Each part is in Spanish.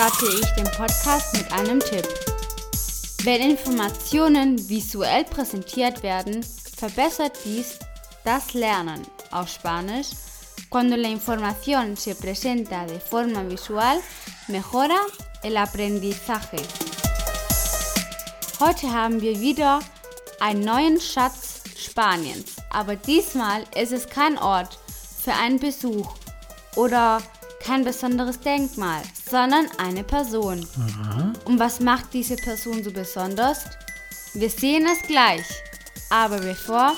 Starte ich den Podcast mit einem Tipp. Wenn Informationen visuell präsentiert werden, verbessert dies das Lernen. Auf Spanisch, cuando la información se presenta de forma visual, mejora el aprendizaje. Heute haben wir wieder einen neuen Schatz Spaniens, aber diesmal ist es kein Ort für einen Besuch oder kein besonderes Denkmal, sondern eine Person. Aha. Und was macht diese Person so besonders? Wir sehen es gleich. Aber bevor,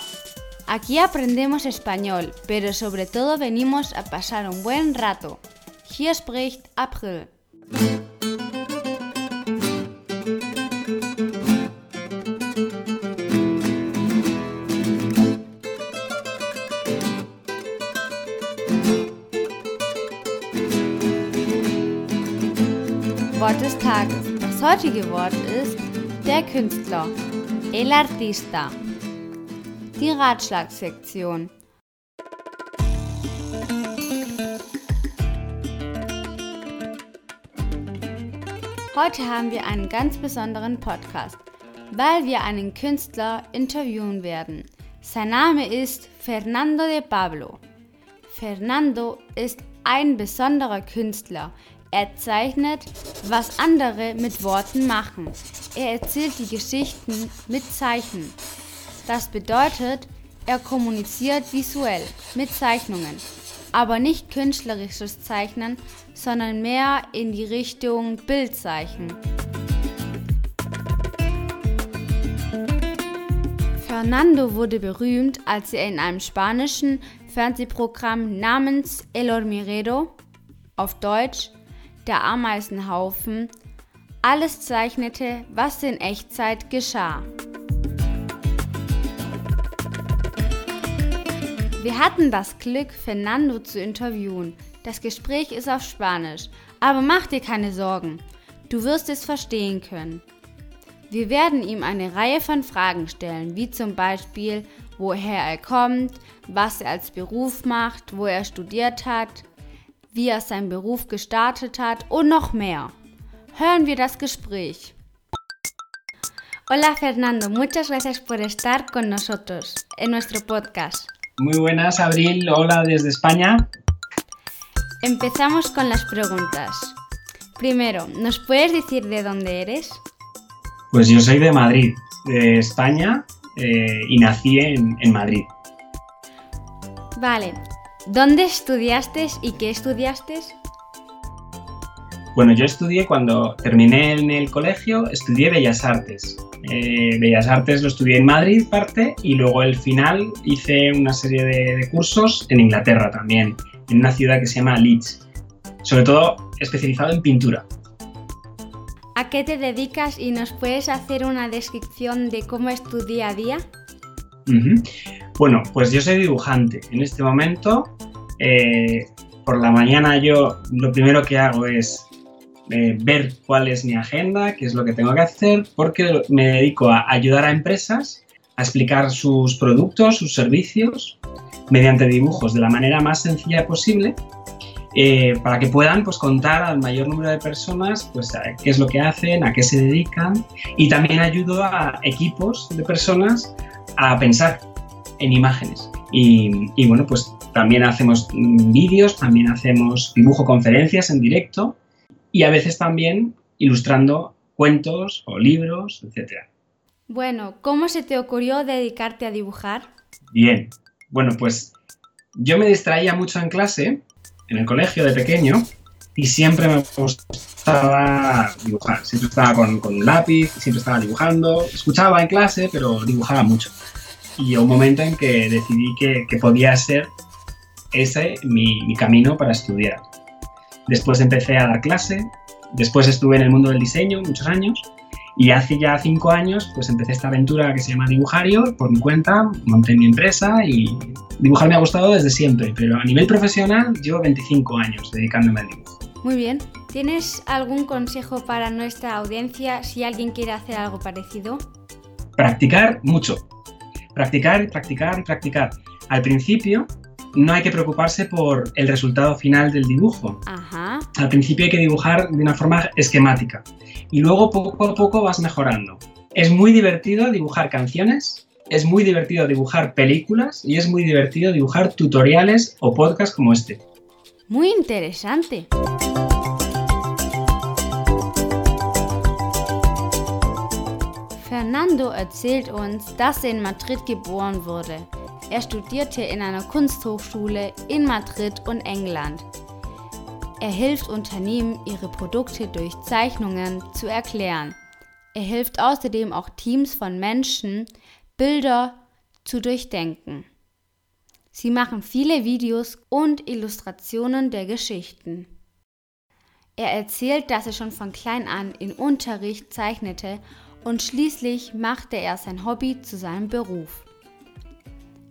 aquí aprendemos español, pero sobre todo venimos a pasar un buen rato. Hier spricht April. Wort des Tages. Das heutige Wort ist der Künstler, el artista. Die Ratschlagssektion. Heute haben wir einen ganz besonderen Podcast, weil wir einen Künstler interviewen werden. Sein Name ist Fernando de Pablo. Fernando ist ein besonderer Künstler. Er zeichnet, was andere mit Worten machen. Er erzählt die Geschichten mit Zeichen. Das bedeutet, er kommuniziert visuell mit Zeichnungen, aber nicht künstlerisches Zeichnen, sondern mehr in die Richtung Bildzeichen. Fernando wurde berühmt, als er in einem spanischen Fernsehprogramm namens El Hormiguero, auf Deutsch der Ameisenhaufen, alles zeichnete, was in Echtzeit geschah. Wir hatten das Glück, Fernando zu interviewen. Das Gespräch ist auf Spanisch, aber mach dir keine Sorgen. Du wirst es verstehen können. Wir werden ihm eine Reihe von Fragen stellen, wie zum Beispiel, woher er kommt, was er als Beruf macht, wo er studiert hat, wie er seinen Beruf gestartet hat und noch mehr. Hören wir das Gespräch. Hola Fernando, muchas gracias por estar con nosotros en nuestro podcast. Muy buenas, Abril. Hola desde España. Empezamos con las preguntas. Primero, ¿nos puedes decir de dónde eres? Pues yo soy de Madrid, de España, eh, y nací en, en Madrid. Vale, ¿dónde estudiaste y qué estudiaste? Bueno, yo estudié cuando terminé en el colegio, estudié Bellas Artes. Eh, Bellas Artes lo estudié en Madrid parte y luego el final hice una serie de, de cursos en Inglaterra también, en una ciudad que se llama Leeds, sobre todo especializado en pintura. ¿A qué te dedicas y nos puedes hacer una descripción de cómo es tu día a día? Bueno, pues yo soy dibujante. En este momento, eh, por la mañana yo lo primero que hago es eh, ver cuál es mi agenda, qué es lo que tengo que hacer, porque me dedico a ayudar a empresas a explicar sus productos, sus servicios, mediante dibujos de la manera más sencilla posible, eh, para que puedan pues, contar al mayor número de personas pues, a qué es lo que hacen, a qué se dedican, y también ayudo a equipos de personas a pensar en imágenes. Y, y bueno, pues también hacemos vídeos, también hacemos dibujo conferencias en directo y a veces también ilustrando cuentos o libros, etc. Bueno, ¿cómo se te ocurrió dedicarte a dibujar? Bien, bueno, pues yo me distraía mucho en clase, en el colegio de pequeño, y siempre me gustaba dibujar. Siempre estaba con, con un lápiz, siempre estaba dibujando. Escuchaba en clase, pero dibujaba mucho. Y llegó un momento en que decidí que, que podía ser ese mi, mi camino para estudiar. Después empecé a dar clase, después estuve en el mundo del diseño muchos años y hace ya cinco años pues empecé esta aventura que se llama Dibujario por mi cuenta, monté mi empresa y dibujar me ha gustado desde siempre, pero a nivel profesional llevo 25 años dedicándome al dibujo. Muy bien. ¿Tienes algún consejo para nuestra audiencia si alguien quiere hacer algo parecido? Practicar mucho. Practicar, practicar y practicar. Al principio no hay que preocuparse por el resultado final del dibujo. Ajá. al principio hay que dibujar de una forma esquemática y luego poco a poco vas mejorando. Es muy divertido dibujar canciones, es muy divertido dibujar películas y es muy divertido dibujar tutoriales o podcasts como este. Muy interesante. Fernando erzählt uns, dass er in Madrid geboren wurde. Er studierte in einer Kunsthochschule in Madrid und England. Er hilft Unternehmen, ihre Produkte durch Zeichnungen zu erklären. Er hilft außerdem auch Teams von Menschen, Bilder zu durchdenken. Sie machen viele Videos und Illustrationen der Geschichten. Er erzählt, dass er schon von klein an in Unterricht zeichnete und schließlich machte er sein Hobby zu seinem Beruf.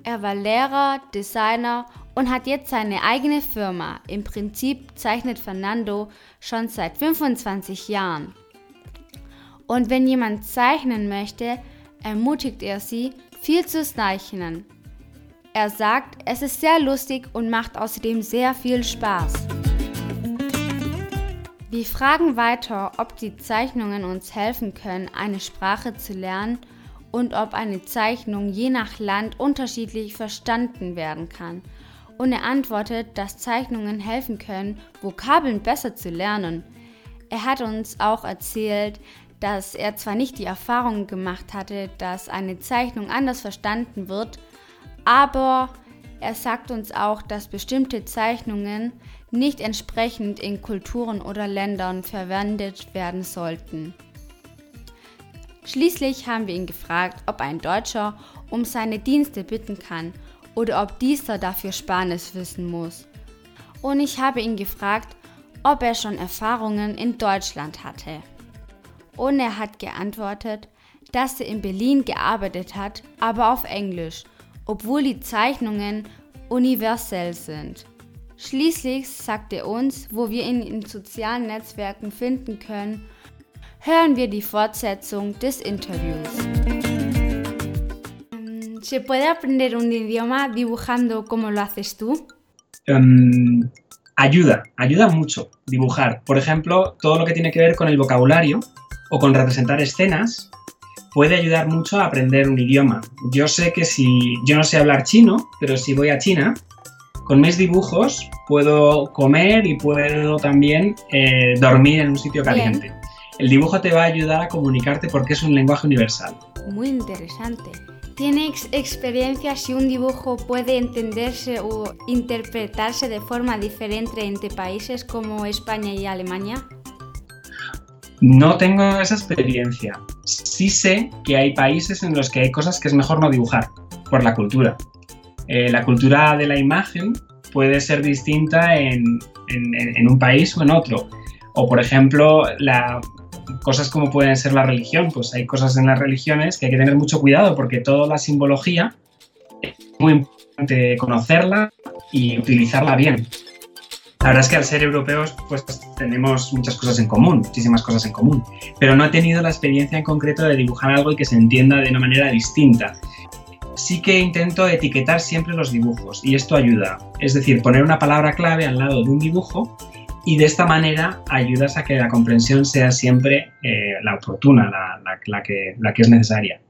Er war Lehrer, Designer und hat jetzt seine eigene Firma. Im Prinzip zeichnet Fernando schon seit 25 Jahren. Und wenn jemand zeichnen möchte, ermutigt er sie, viel zu zeichnen. Er sagt, es ist sehr lustig und macht außerdem sehr viel Spaß. Wir fragen weiter, ob die Zeichnungen uns helfen können, eine Sprache zu lernen und ob eine Zeichnung je nach Land unterschiedlich verstanden werden kann. Und er antwortet, dass Zeichnungen helfen können, Vokabeln besser zu lernen. Er hat uns auch erzählt, dass er zwar nicht die Erfahrung gemacht hatte, dass eine Zeichnung anders verstanden wird, aber er sagt uns auch, dass bestimmte Zeichnungen nicht entsprechend in Kulturen oder Ländern verwendet werden sollten. Schließlich haben wir ihn gefragt, ob ein Deutscher um seine Dienste bitten kann oder ob dieser dafür Spanisch wissen muss. Und ich habe ihn gefragt, ob er schon Erfahrungen in Deutschland hatte. Und er hat geantwortet, dass er in Berlin gearbeitet hat, aber auf Englisch, obwohl die Zeichnungen universell sind. Schließlich sagt er uns, wo wir ihn in sozialen Netzwerken finden können hören wir die Fortsetzung des Interviews. ¿Se puede aprender un idioma dibujando como lo haces tú? Um, ayuda, ayuda mucho dibujar. Por ejemplo, todo lo que tiene que ver con el vocabulario o con representar escenas puede ayudar mucho a aprender un idioma. Yo sé que si yo no sé hablar chino, pero si voy a China, con mis dibujos puedo comer y puedo también eh, dormir en un sitio caliente. Bien. El dibujo te va a ayudar a comunicarte porque es un lenguaje universal. Muy interesante. ¿Tiene experiencia si un dibujo puede entenderse o interpretarse de forma diferente entre países como España y Alemania? No tengo esa experiencia. Sí sé que hay países en los que hay cosas que es mejor no dibujar por la cultura. Eh, la cultura de la imagen puede ser distinta en, en, un país o en otro. O, por ejemplo, la, cosas como pueden ser la religión, pues hay cosas en las religiones que hay que tener mucho cuidado porque toda la simbología es muy importante conocerla y utilizarla bien. La verdad es que al ser europeos pues tenemos muchas cosas en común, muchísimas cosas en común, pero no he tenido la experiencia en concreto de dibujar algo y que se entienda de una manera distinta. Sí que intento etiquetar siempre los dibujos y esto ayuda, es decir, poner una palabra clave al lado de un dibujo y de esta manera ayudas a que la comprensión sea siempre eh, la oportuna, la, la, la, que, la que es necesaria.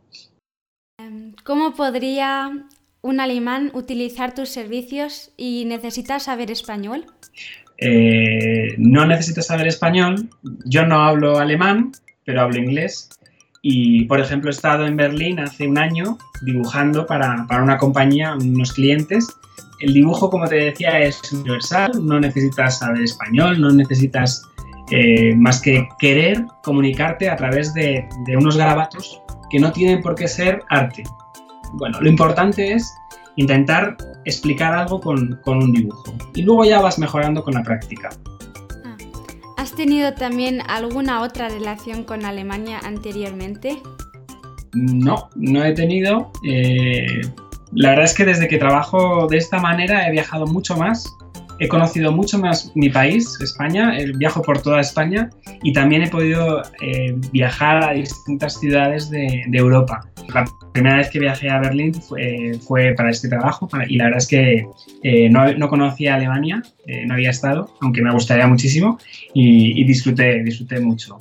Em, ¿Cómo podría un alemán utilizar tus servicios y necesitas saber español? Eh, no necesitas saber español. Yo no hablo alemán, pero hablo inglés. Y, por ejemplo, he estado en Berlín hace un año dibujando para, para una compañía, unos clientes, el dibujo, como te decía, es universal, no necesitas saber español, no necesitas eh, más que querer comunicarte a través de, de, unos garabatos que no tienen por qué ser arte. Bueno, lo importante es intentar explicar algo con, con un dibujo y luego ya vas mejorando con la práctica. ¿Has tenido también alguna otra relación con Alemania anteriormente? No, no he tenido. Eh, la verdad es que desde que trabajo de esta manera he viajado mucho más. He conocido mucho más mi país, España, viajo por toda España y también he podido eh, viajar a distintas ciudades de, Europa. La primera vez que viajé a Berlín fue, para este trabajo y la verdad es que eh, no, conocía Alemania, eh, no había estado, aunque me gustaría muchísimo y, disfruté, disfruté mucho.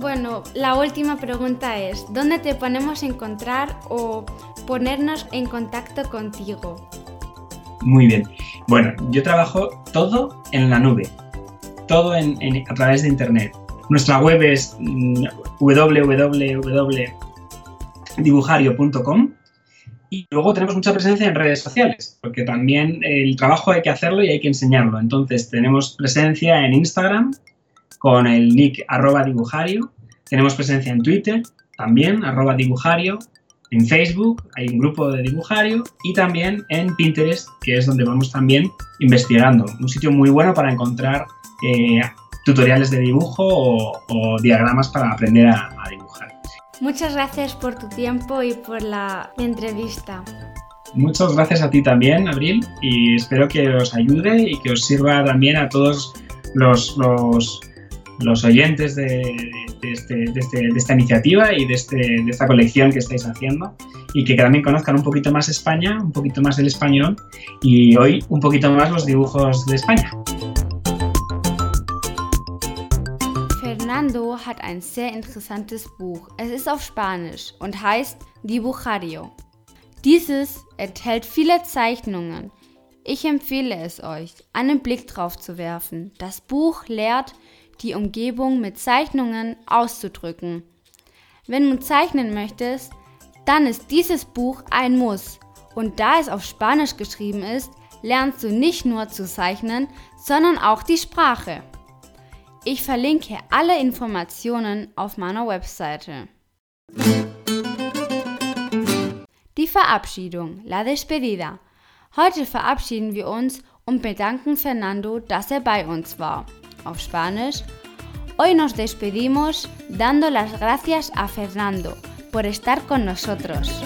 Bueno, la última pregunta es, ¿dónde te ponemos a encontrar o ponernos en contacto contigo? Muy bien. Bueno, yo trabajo todo en la nube, todo a través de Internet. Nuestra web es mm, www.dibujario.com y luego tenemos mucha presencia en redes sociales, porque también el trabajo hay que hacerlo y hay que enseñarlo. Entonces tenemos presencia en Instagram con el nick arroba dibujario, tenemos presencia en Twitter también, arroba dibujario, en Facebook hay un grupo de dibujario y también en Pinterest, que es donde vamos también investigando. Un sitio muy bueno para encontrar eh, tutoriales de dibujo o, diagramas para aprender a, a dibujar. Muchas gracias por tu tiempo y por la entrevista. Muchas gracias a ti también, Abril, y espero que os ayude y que os sirva también a todos los, los, los oyentes de, este, este, de, esta iniciativa y este, de, esta colección que estáis haciendo y que también conozcan un poquito más España, un poquito más el español y hoy un poquito más los dibujos de España. Fernando hat ein sehr interessantes Buch. Es ist auf Spanisch und heißt Dibujario. Dieses enthält viele Zeichnungen. Ich empfehle es euch, einen Blick drauf zu werfen. Das Buch lehrt, die Umgebung mit Zeichnungen auszudrücken. Wenn du zeichnen möchtest, dann ist dieses Buch ein Muss. Und da es auf Spanisch geschrieben ist, lernst du nicht nur zu zeichnen, sondern auch die Sprache. Ich verlinke alle Informationen auf meiner Webseite. Die Verabschiedung, la despedida. Heute verabschieden wir uns und bedanken Fernando, dass er bei uns war. Hoy nos despedimos dando las gracias a Fernando por estar con nosotros.